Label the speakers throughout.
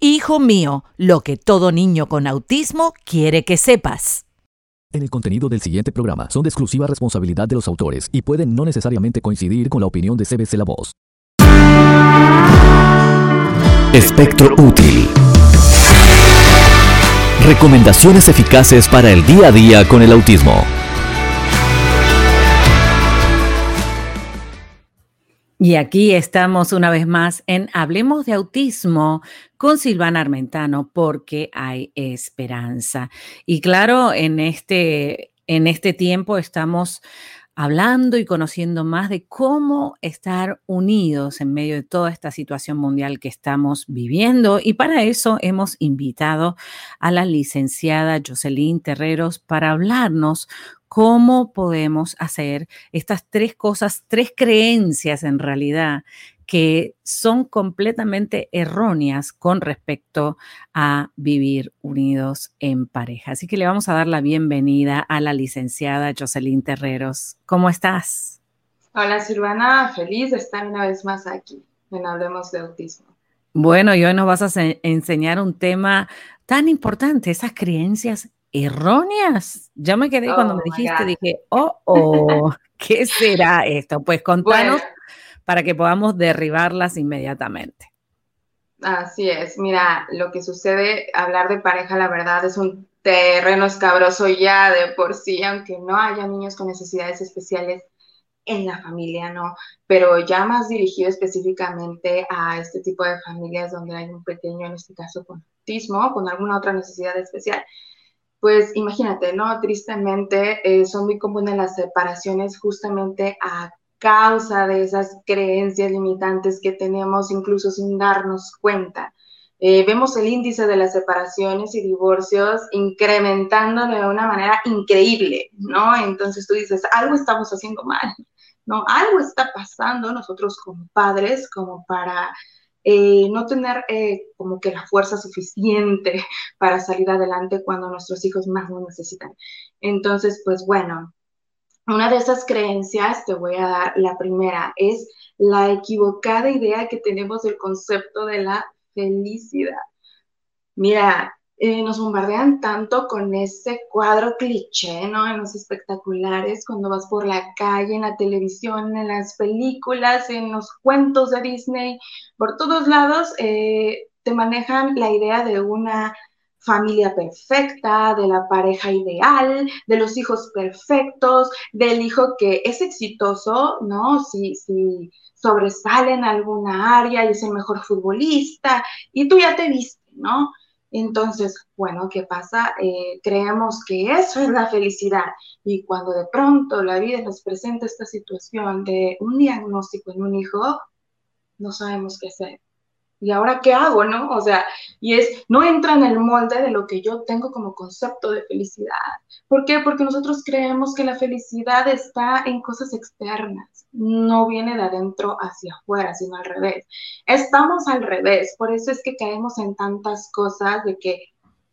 Speaker 1: Hijo mío, lo que todo niño con autismo quiere que sepas.
Speaker 2: En el contenido del siguiente programa son de exclusiva responsabilidad de los autores y pueden no necesariamente coincidir con la opinión de CBC La Voz. Espectro útil. Recomendaciones eficaces para el día a día con el autismo.
Speaker 1: Y aquí estamos una vez más en Hablemos de Autismo con Silvana Armentano porque hay esperanza. Y claro, en este, en este tiempo estamos hablando y conociendo más de cómo estar unidos en medio de toda esta situación mundial que estamos viviendo. Y para eso hemos invitado a la licenciada Jocelyn Terreros para hablarnos cómo podemos hacer estas tres cosas, tres creencias en realidad que son completamente erróneas con respecto a vivir unidos en pareja. Así que le vamos a dar la bienvenida a la licenciada Jocelyn Terreros. ¿Cómo estás?
Speaker 3: Hola Silvana, feliz de estar una vez más aquí en Hablemos de Autismo.
Speaker 1: Bueno, y hoy nos vas a enseñar un tema tan importante, esas creencias erróneas. Ya me quedé cuando me oh dijiste, dije, oh, oh, ¿qué será esto? Pues contanos para que podamos derribarlas inmediatamente.
Speaker 3: Así es, mira, lo que sucede, hablar de pareja, la verdad, es un terreno escabroso ya de por sí, aunque no haya niños con necesidades especiales en la familia, ¿no? Pero ya más dirigido específicamente a este tipo de familias donde hay un pequeño, en este caso con autismo, con alguna otra necesidad especial, pues imagínate, ¿no? Tristemente eh, son muy comunes las separaciones justamente a causa de esas creencias limitantes que tenemos incluso sin darnos cuenta. Eh, vemos el índice de las separaciones y divorcios incrementando de una manera increíble, ¿no? Entonces tú dices, algo estamos haciendo mal, ¿no? Algo está pasando nosotros como padres como para eh, no tener eh, como que la fuerza suficiente para salir adelante cuando nuestros hijos más lo necesitan. Entonces, pues bueno, una de esas creencias, te voy a dar la primera, es la equivocada idea que tenemos del concepto de la felicidad. Mira, eh, nos bombardean tanto con ese cuadro cliché, ¿no? En los espectaculares, cuando vas por la calle, en la televisión, en las películas, en los cuentos de Disney, por todos lados eh, te manejan la idea de una familia perfecta, de la pareja ideal, de los hijos perfectos, del hijo que es exitoso, ¿no? Si, si sobresale en alguna área y es el mejor futbolista, y tú ya te viste, ¿no? Entonces, bueno, ¿qué pasa? Eh, creemos que eso es la felicidad y cuando de pronto la vida nos presenta esta situación de un diagnóstico en un hijo, no sabemos qué hacer. ¿y ahora qué hago, no? O sea, y es, no entra en el molde de lo que yo tengo como concepto de felicidad. ¿Por qué? Porque nosotros creemos que la felicidad está en cosas externas, no viene de adentro hacia afuera, sino al revés. Estamos al revés, por eso es que caemos en tantas cosas de que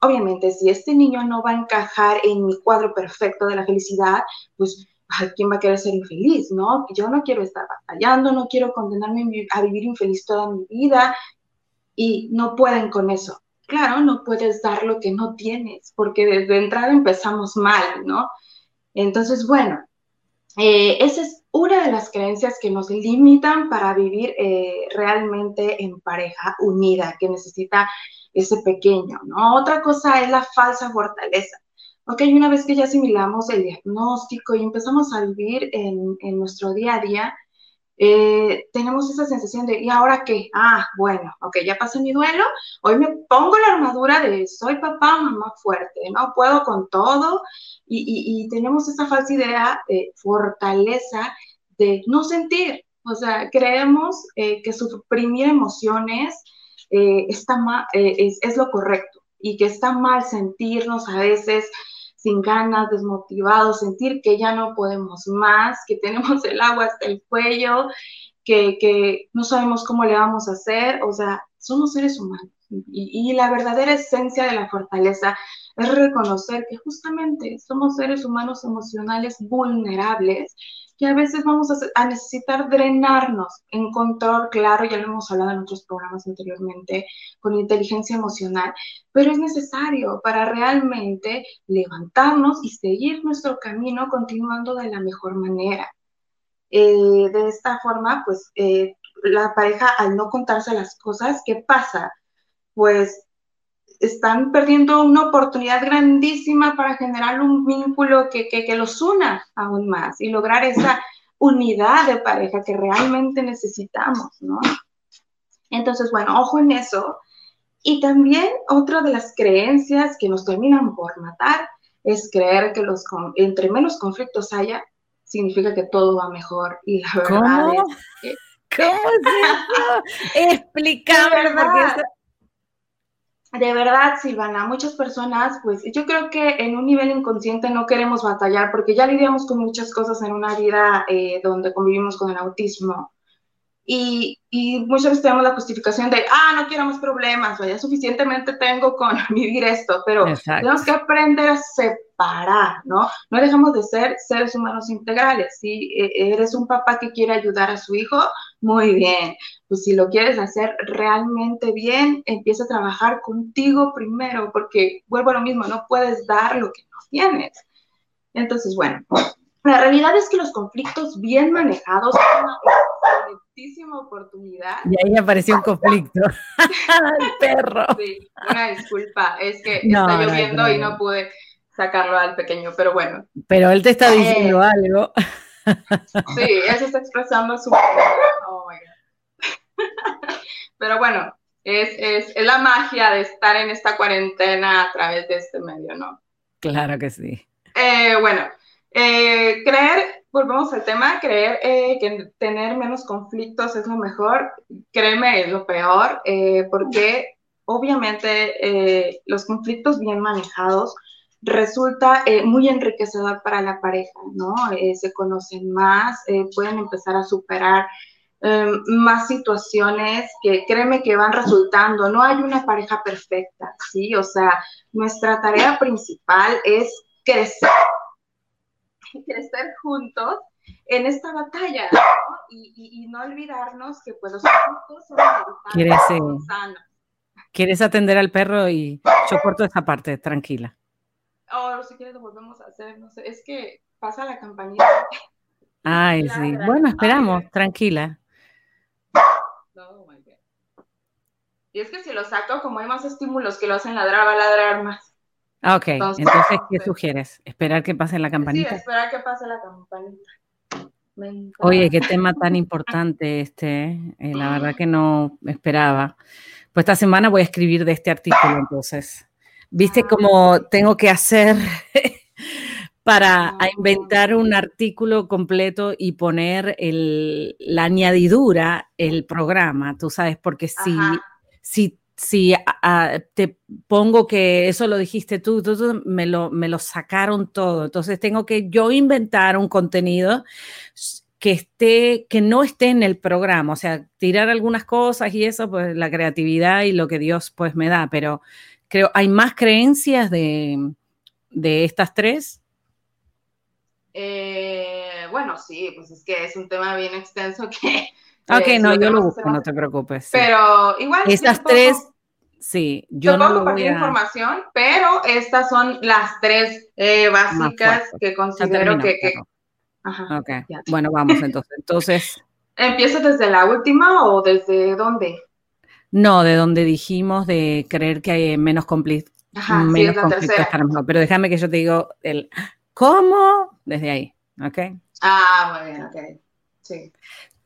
Speaker 3: obviamente si este niño no va a encajar en mi cuadro perfecto de la felicidad, pues ¿quién va a querer ser infeliz? ¿No? Yo no quiero estar batallando, no quiero condenarme a vivir infeliz toda mi vida, y no pueden con eso. Claro, no puedes dar lo que no tienes, porque desde entrada empezamos mal, ¿no? Entonces, bueno, eh, esa es una de las creencias que nos limitan para vivir eh, realmente en pareja unida, que necesita ese pequeño, ¿no? Otra cosa es la falsa fortaleza. Ok, una vez que ya asimilamos el diagnóstico y empezamos a vivir en, en nuestro día a día, eh, tenemos esa sensación de, ¿y ahora qué? Ah, bueno, ok, ya pasé mi duelo, hoy me pongo la armadura de soy papá, mamá fuerte, ¿no? Puedo con todo y, tenemos esa falsa idea de fortaleza de no sentir, o sea, creemos eh, que suprimir emociones eh, está es, es, lo correcto y que está mal sentirnos a veces sin ganas, desmotivados, sentir que ya no podemos más, que tenemos el agua hasta el cuello, que, que no sabemos cómo le vamos a hacer, o sea, somos seres humanos. Y, y, la verdadera esencia de la fortaleza es reconocer que justamente somos seres humanos emocionales vulnerables que a veces vamos a, necesitar drenarnos en control, claro, ya lo hemos hablado en otros programas anteriormente, con inteligencia emocional, pero es necesario para realmente levantarnos y seguir nuestro camino continuando de la mejor manera. Eh, de esta forma, pues eh, la pareja al no contarse las cosas, ¿qué pasa? Pues están perdiendo una oportunidad grandísima para generar un vínculo que, que, los una aún más y lograr esa unidad de pareja que realmente necesitamos, ¿no? Entonces, bueno, ojo en eso. Y también otra de las creencias que nos terminan por matar es creer que los entre menos conflictos haya, significa que todo va mejor. Y la verdad es que...
Speaker 1: ¿Cómo es eso? Explícame, porque
Speaker 3: de verdad, Silvana, muchas personas, pues yo creo que en un nivel inconsciente no queremos batallar porque ya lidiamos con muchas cosas en una vida eh, donde convivimos con el autismo. Y, y, muchas veces tenemos la justificación de, ah, no quiero más problemas, o ya suficientemente tengo con vivir esto, pero tenemos que aprender a separar, ¿no? No dejamos de ser seres humanos integrales. Si e, eres un papá que quiere ayudar a su hijo, muy bien. Pues si lo quieres hacer realmente bien, empieza a trabajar contigo primero, porque vuelvo a lo mismo, no puedes dar lo que no tienes. Entonces, bueno, la realidad es que los conflictos bien manejados son una excelentísima oportunidad.
Speaker 1: Y ahí apareció un conflicto. El perro.
Speaker 3: Sí, una disculpa, es que está lloviendo y no pude sacarlo al pequeño, pero bueno.
Speaker 1: Pero él te está diciendo eh, algo.
Speaker 3: Sí, él se está expresando su... Oh my God. Pero bueno, es, es, es la magia de estar en esta cuarentena a través de este medio, ¿no?
Speaker 1: Claro que sí.
Speaker 3: Eh, bueno, eh, creer, volvemos al tema, creer eh, que tener menos conflictos es lo mejor, créeme, es lo peor, porque obviamente los conflictos bien manejados resulta muy enriquecedor para la pareja, ¿no? se conocen más, pueden empezar a superar em, más situaciones que créeme que van resultando. No hay una pareja perfecta, ¿sí? O sea, nuestra tarea principal es crecer crecer juntos en esta batalla, ¿no? Y, no olvidarnos que pues los conflictos son
Speaker 1: ¿Quieres, sanos. ¿Quieres atender al perro y yo corto esa parte, tranquila?
Speaker 3: Oh, si quieres lo volvemos a hacer, no sé, es que pasa la campanita.
Speaker 1: Ay, sí. Bueno, esperamos, tranquila.
Speaker 3: No, my God. Y es que si lo saco, como hay más estímulos que lo hacen ladrar, va a ladrar más.
Speaker 1: Ah, ok. Entonces, ¿qué sugieres? ¿Esperar que pase la campanita?
Speaker 3: Sí, esperar que pase la campanita.
Speaker 1: Oye, qué tema tan importante este. Eh, la verdad que no esperaba. Pues esta semana voy a escribir de este artículo, entonces. ¿Viste ah. cómo tengo que hacer para ah. inventar un artículo completo y poner el, la añadidura, el programa? Tú sabes, porque si, si si te pongo que eso lo dijiste tú, me, lo, me lo sacaron todo. Entonces tengo que yo inventar un contenido que esté, que no esté en el programa, o sea, tirar algunas cosas y eso, pues la creatividad y lo que Dios pues me da, pero creo, ¿hay más creencias de, de estas tres?
Speaker 3: Eh, bueno, sí, pues es que es un tema bien extenso que
Speaker 1: Ok, no, yo lo busco, no te preocupes.
Speaker 3: Pero igual.
Speaker 1: Estas tres, sí, yo no
Speaker 3: puedo compartir información, pero estas son las tres eh, básicas que considero que.
Speaker 1: Ajá, ok, bueno, vamos entonces. Entonces.
Speaker 3: ¿Empiezo desde la última o desde dónde?
Speaker 1: No, de donde dijimos de creer que hay menos, conflictos. menos conflictos. Pero déjame que yo te digo el cómo desde ahí, ¿ok?
Speaker 3: Ah, muy bien, ok. Sí.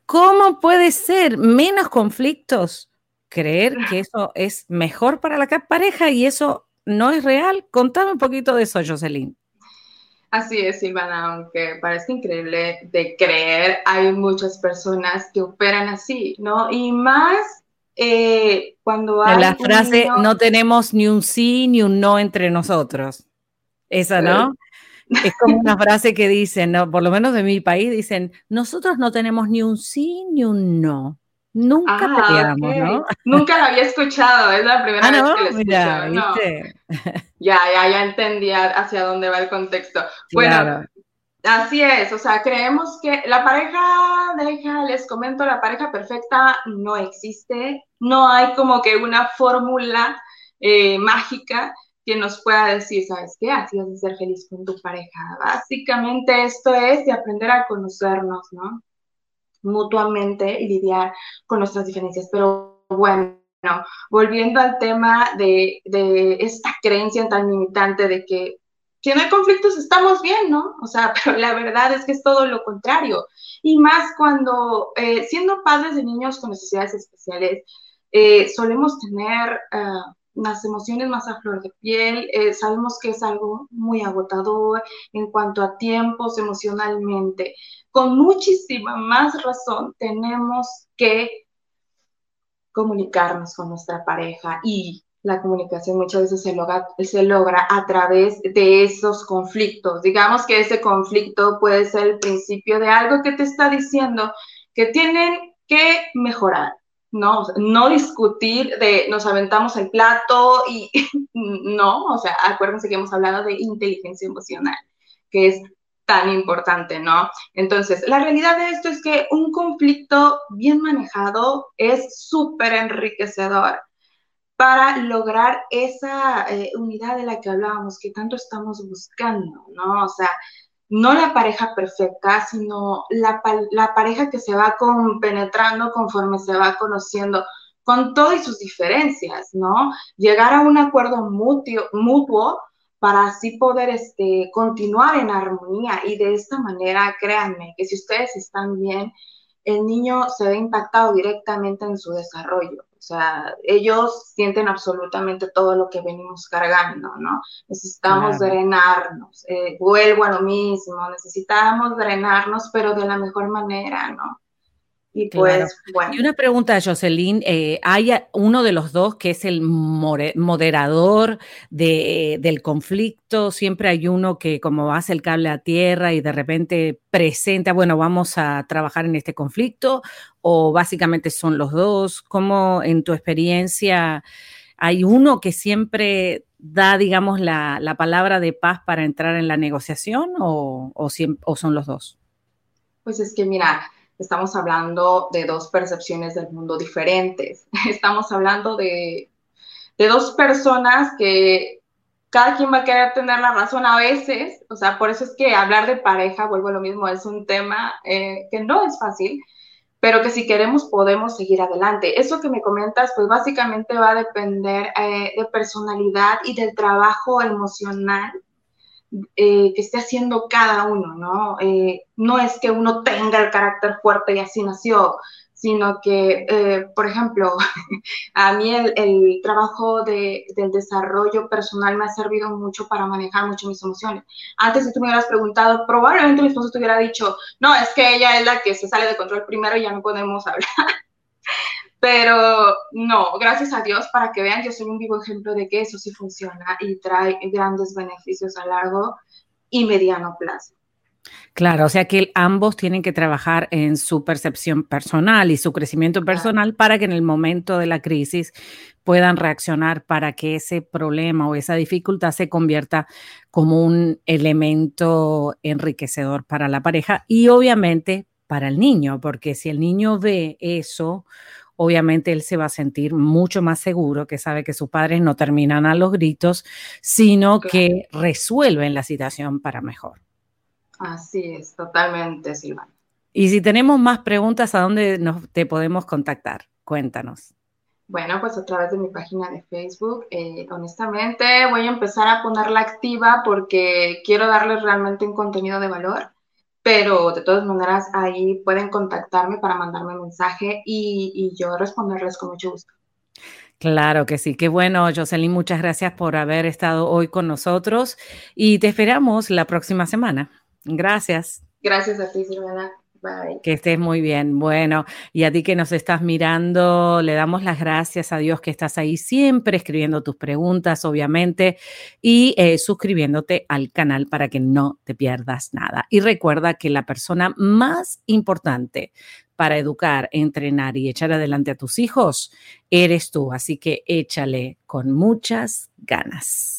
Speaker 1: ¿Cómo puede ser menos conflictos? Creer que eso es mejor para la pareja y eso no es real. Contame un poquito de eso, Jocelyn.
Speaker 3: Así es, Silvana, aunque parece increíble de creer, hay muchas personas que operan así, ¿no? Y más eh, cuando hay...
Speaker 1: La frase, no tenemos ni un sí ni un no entre nosotros. Esa, ¿no? Es como una frase que dicen, ¿no? por lo menos de mi país, dicen, nosotros no tenemos ni un sí ni un no. Nunca ah, peleamos, ¿no?
Speaker 3: Nunca la había escuchado, es la primera ah, vez que la escucho. Ya, ya, ya entendí hacia dónde va el contexto. Bueno, así es, o sea, creemos que la pareja, deja, les comento, la pareja perfecta no existe, no hay como que una fórmula eh, mágica que nos pueda decir, ¿sabes qué? Así vas a ser feliz con tu pareja. Básicamente esto es de aprender a conocernos, ¿no? Mutuamente y lidiar con nuestras diferencias. Pero bueno, volviendo al tema de, de esta creencia tan limitante de que si no hay conflictos estamos bien, ¿no? O sea, pero la verdad es que es todo lo contrario. Y más cuando, eh, siendo padres de niños con necesidades especiales, eh, solemos tener... Uh, las emociones más a flor de piel. Eh, sabemos que es algo muy agotador en cuanto a tiempos emocionalmente. Con muchísima más razón tenemos que comunicarnos con nuestra pareja y la comunicación muchas veces se logra, se logra a través de esos conflictos. Digamos que ese conflicto puede ser el principio de algo que te está diciendo que tienen que mejorar no, no discutir de nos aventamos el plato y no, o sea, acuérdense que hemos hablado de inteligencia emocional, que es tan importante, ¿no? Entonces, la realidad de esto es que un conflicto bien manejado es súper enriquecedor para lograr esa eh, unidad de la que hablábamos, que tanto estamos buscando, ¿no? O sea, no la pareja perfecta, sino la, pareja que se va compenetrando conforme se va conociendo, con todas sus diferencias, ¿no? Llegar a un acuerdo mutuo, mutuo para así poder este, continuar en armonía y de esta manera, créanme, que si ustedes están bien, el niño se ve impactado directamente en su desarrollo. O sea, ellos sienten absolutamente todo lo que venimos cargando, ¿no? Necesitamos drenarnos. Eh, vuelvo a lo mismo, necesitamos drenarnos, pero de la mejor manera, ¿no?
Speaker 1: Y pues, bueno. Y una pregunta, Jocelyn, eh, ¿hay uno de los dos que es el moderador del conflicto? Siempre hay uno que como hace el cable a tierra y de repente presenta, bueno, vamos a trabajar en este conflicto, o básicamente son los dos. ¿Cómo en tu experiencia hay uno que siempre da, digamos, la, palabra de paz para entrar en la negociación o, o son los dos?
Speaker 3: Pues es que mira, estamos hablando de dos percepciones del mundo diferentes. Estamos hablando de, dos personas que cada quien va a querer tener la razón a veces. O sea, por eso es que hablar de pareja, vuelvo a lo mismo, es un tema eh, que no es fácil, pero que si queremos podemos seguir adelante. Eso que me comentas, pues básicamente va a depender eh, de personalidad y del trabajo emocional eh, que esté haciendo cada uno, ¿no? Eh, no es que uno tenga el carácter fuerte y así nació, sino que, eh, por ejemplo, a mí el, trabajo de, del desarrollo personal me ha servido mucho para manejar mucho mis emociones. Antes, si tú me hubieras preguntado, probablemente mi esposo te hubiera dicho, no, es que ella es la que se sale de control primero y ya no podemos hablar. Pero no, gracias a Dios, para que vean, yo soy un vivo ejemplo de que eso sí funciona y trae grandes beneficios a largo y mediano plazo.
Speaker 1: Claro, o sea que ambos tienen que trabajar en su percepción personal y su crecimiento personal para que en el momento de la crisis puedan reaccionar para que ese problema o esa dificultad se convierta como un elemento enriquecedor para la pareja y obviamente para el niño, porque si el niño ve eso obviamente él se va a sentir mucho más seguro, que sabe que sus padres no terminan a los gritos, sino que resuelven la situación para mejor.
Speaker 3: Así es, totalmente, Silvana.
Speaker 1: Y si tenemos más preguntas, ¿a dónde nos, te podemos contactar? Cuéntanos.
Speaker 3: Bueno, pues a través de mi página de Facebook. Eh, honestamente, voy a empezar a ponerla activa porque quiero darles realmente un contenido de valor pero de todas maneras ahí pueden contactarme para mandarme un mensaje y, yo responderles con mucho gusto.
Speaker 1: Claro que sí, qué bueno, Jocelyn, muchas gracias por haber estado hoy con nosotros y te esperamos la próxima semana. Gracias.
Speaker 3: Gracias a ti, Silvana. Bye.
Speaker 1: Que estés muy bien. Bueno, y a ti que nos estás mirando, le damos las gracias a Dios que estás ahí siempre escribiendo tus preguntas, obviamente, y eh, suscribiéndote al canal para que no te pierdas nada. Y recuerda que la persona más importante para educar, entrenar y echar adelante a tus hijos eres tú. Así que échale con muchas ganas.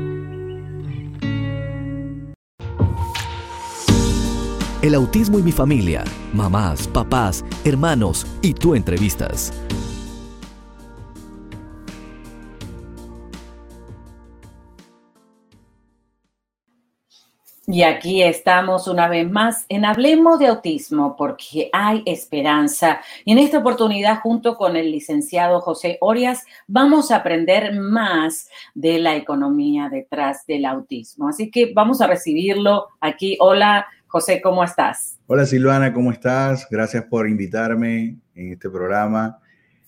Speaker 2: El autismo y mi familia, mamás, papás, hermanos y tú entrevistas.
Speaker 1: Y aquí estamos una vez más en Hablemos de Autismo porque hay esperanza. Y en esta oportunidad, junto con el licenciado José Orias, vamos a aprender más de la economía detrás del autismo. Así que vamos a recibirlo aquí. Hola, José, ¿cómo estás?
Speaker 4: Hola Silvana, ¿cómo estás? Gracias por invitarme en este programa.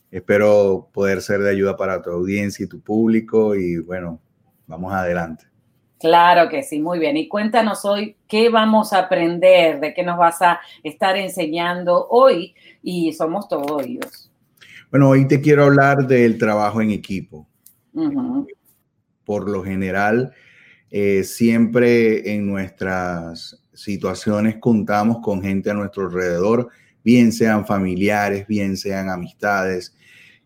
Speaker 4: Espero poder ser de ayuda para tu audiencia y tu público y bueno, vamos adelante.
Speaker 1: Claro que sí, muy bien. Y cuéntanos hoy qué vamos a aprender, de qué nos vas a estar enseñando hoy y somos todos oídos.
Speaker 4: Bueno, hoy te quiero hablar del trabajo en equipo. Por lo general, eh, siempre en nuestras situaciones contamos con gente a nuestro alrededor, bien sean familiares, bien sean amistades,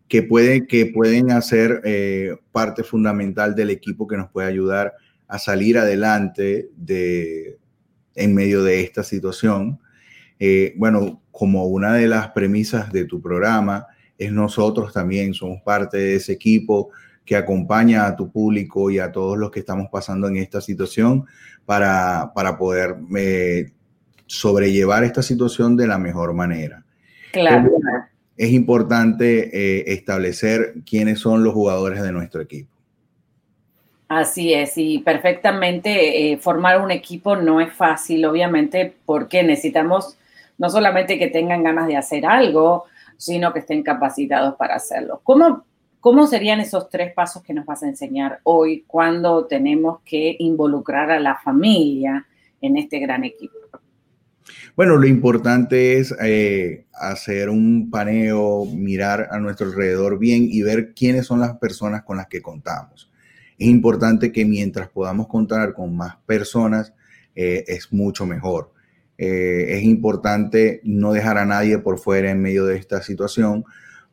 Speaker 4: que, que pueden hacer eh, parte fundamental del equipo que nos puede ayudar a salir adelante de, en medio de esta situación. Eh, bueno, como una de las premisas de tu programa, es nosotros también somos parte de ese equipo que acompaña a tu público y a todos los que estamos pasando en esta situación para, para poder eh, sobrellevar esta situación de la mejor manera.
Speaker 1: Claro.
Speaker 4: Es importante eh, establecer quiénes son los jugadores de nuestro equipo.
Speaker 1: Así es, y perfectamente eh, formar un equipo no es fácil, obviamente, porque necesitamos no solamente que tengan ganas de hacer algo, sino que estén capacitados para hacerlo. ¿Cómo ¿Cómo serían esos tres pasos que nos vas a enseñar hoy cuando tenemos que involucrar a la familia en este gran equipo?
Speaker 4: Bueno, lo importante es eh, hacer un paneo, mirar a nuestro alrededor bien y ver quiénes son las personas con las que contamos. Es importante que mientras podamos contar con más personas, eh, es mucho mejor. Eh, es importante no dejar a nadie por fuera en medio de esta situación,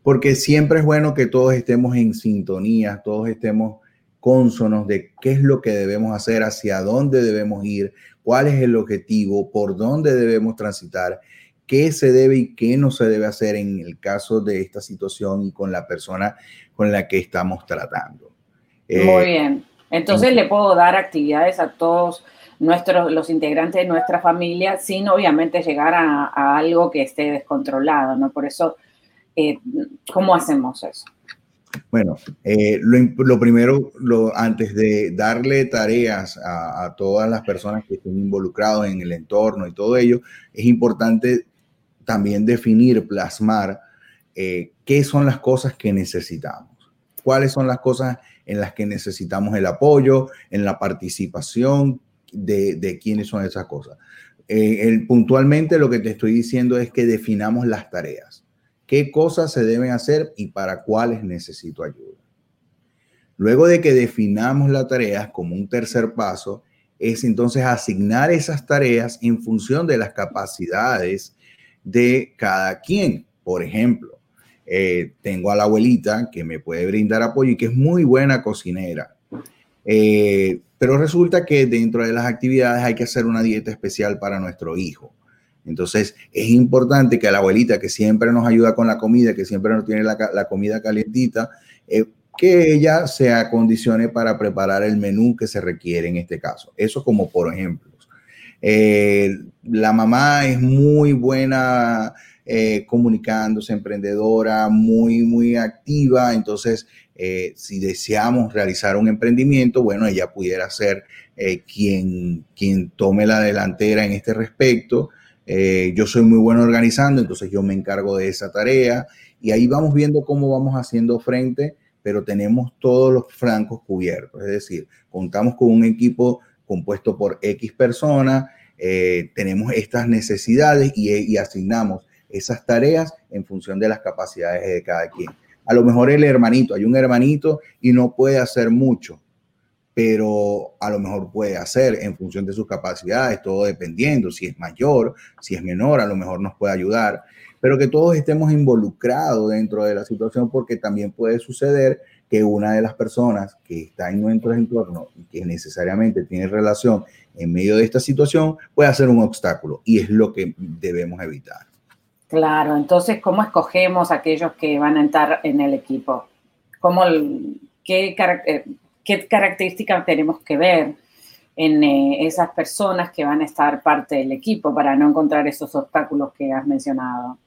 Speaker 4: porque siempre es bueno que todos estemos en sintonía, todos estemos cónsonos de qué es lo que debemos hacer, hacia dónde debemos ir, cuál es el objetivo, por dónde debemos transitar, qué se debe y qué no se debe hacer en el caso de esta situación y con la persona con la que estamos tratando.
Speaker 1: Muy eh, bien. Entonces le puedo dar actividades a todos nuestros, los integrantes de nuestra familia sin obviamente llegar a, a algo que esté descontrolado, ¿no? Por eso eh, ¿cómo hacemos eso?
Speaker 4: Bueno, eh, lo, primero, antes de darle tareas a, todas las personas que estén involucradas en el entorno y todo ello, es importante también definir, plasmar eh, qué son las cosas que necesitamos, cuáles son las cosas en las que necesitamos el apoyo, en la participación de, de quiénes son esas cosas. puntualmente lo que te estoy diciendo es que definamos las tareas qué cosas se deben hacer y para cuáles necesito ayuda. Luego de que definamos las tareas como un tercer paso, es entonces asignar esas tareas en función de las capacidades de cada quien. Por ejemplo, eh, tengo a la abuelita que me puede brindar apoyo y que es muy buena cocinera. Eh, pero resulta que dentro de las actividades hay que hacer una dieta especial para nuestro hijo. Entonces, es importante que la abuelita que siempre nos ayuda con la comida, que siempre nos tiene la, comida calientita, eh, que ella se acondicione para preparar el menú que se requiere en este caso. Eso como por ejemplo. Eh, la mamá es muy buena eh, comunicándose, emprendedora, muy, muy activa. Entonces, si deseamos realizar un emprendimiento, bueno, ella pudiera ser quien, quien tome la delantera en este respecto. Yo soy muy bueno organizando, entonces yo me encargo de esa tarea y ahí vamos viendo cómo vamos haciendo frente, pero tenemos todos los francos cubiertos, es decir, contamos con un equipo compuesto por X personas, tenemos estas necesidades y, y asignamos esas tareas en función de las capacidades de cada quien. A lo mejor el hermanito, hay un hermanito y no puede hacer mucho, pero a lo mejor puede hacer en función de sus capacidades, todo dependiendo, si es mayor, si es menor, a lo mejor nos puede ayudar, pero que todos estemos involucrados dentro de la situación porque también puede suceder que una de las personas que está en nuestro entorno y que necesariamente tiene relación en medio de esta situación pueda ser un obstáculo y es lo que debemos evitar.
Speaker 1: Claro, entonces, ¿cómo escogemos aquellos que van a entrar en el equipo? ¿Cómo, qué, eh, qué, características tenemos que ver en eh, esas personas que van a estar parte del equipo para no encontrar esos obstáculos que has mencionado?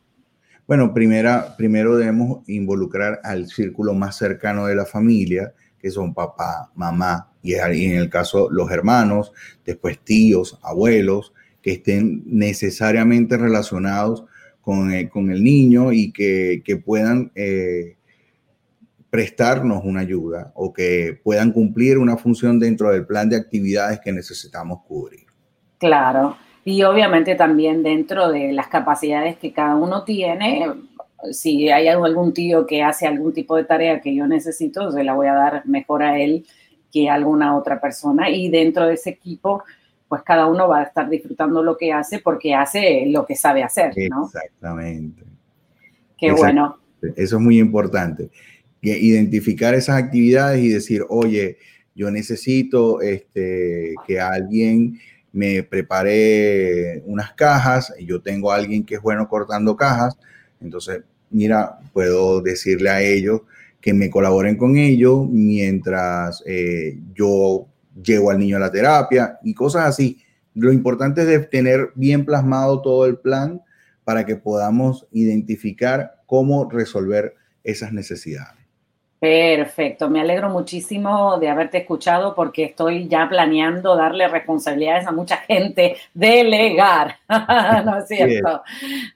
Speaker 4: Bueno, primera, primero debemos involucrar al círculo más cercano de la familia, que son papá, mamá y en el caso los hermanos, después tíos, abuelos, que estén necesariamente relacionados eh, con, el niño y que, puedan eh, prestarnos una ayuda o que puedan cumplir una función dentro del plan de actividades que necesitamos cubrir.
Speaker 1: Claro, y obviamente también dentro de las capacidades que cada uno tiene, si hay algún tío que hace algún tipo de tarea que yo necesito, se la voy a dar mejor a él que a alguna otra persona. Y dentro de ese equipo pues cada uno va a estar disfrutando lo que hace porque hace lo que sabe hacer, ¿no?
Speaker 4: Exactamente.
Speaker 1: Qué bueno.
Speaker 4: Eso es muy importante. Identificar esas actividades y decir, oye, yo necesito este, que alguien me prepare unas cajas, yo tengo a alguien que es bueno cortando cajas, entonces, mira, puedo decirle a ellos que me colaboren con ellos mientras eh, yo llevo al niño a la terapia y cosas así. Lo importante es tener bien plasmado todo el plan para que podamos identificar cómo resolver esas necesidades.
Speaker 1: Perfecto, me alegro muchísimo de haberte escuchado porque estoy ya planeando darle responsabilidades a mucha gente, delegar, ¿no es cierto?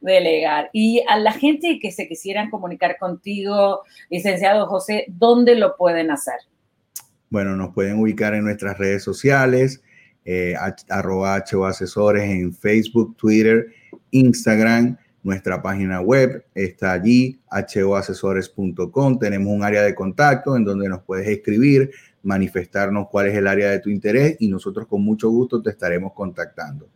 Speaker 1: Delegar. Y a la gente que se quisieran comunicar contigo, licenciado José, ¿dónde lo pueden hacer?
Speaker 4: Bueno, nos pueden ubicar en nuestras redes sociales, eh, arroba Asesores en Facebook, Twitter, Instagram. Nuestra página web está allí, hoasesores.com. Tenemos un área de contacto en donde nos puedes escribir, manifestarnos cuál es el área de tu interés y nosotros con mucho gusto te estaremos contactando.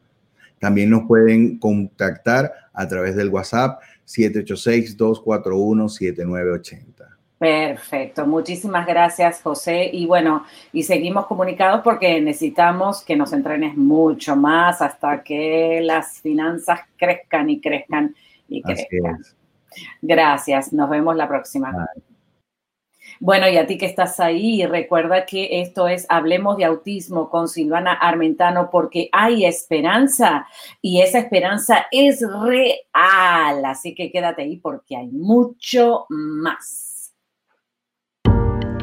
Speaker 4: También nos pueden contactar a través del WhatsApp 786-241-7980.
Speaker 1: Perfecto, muchísimas gracias José. Y bueno, y seguimos comunicados porque necesitamos que nos entrenes mucho más hasta que las finanzas crezcan y crezcan y crezcan. Gracias, nos vemos la próxima. Bueno, y a ti que estás ahí, recuerda que esto es Hablemos de Autismo con Silvana Armentano porque hay esperanza y esa esperanza es real. Así que quédate ahí porque hay mucho más.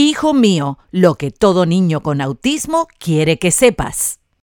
Speaker 1: Hijo mío, lo que todo niño con autismo quiere que sepas.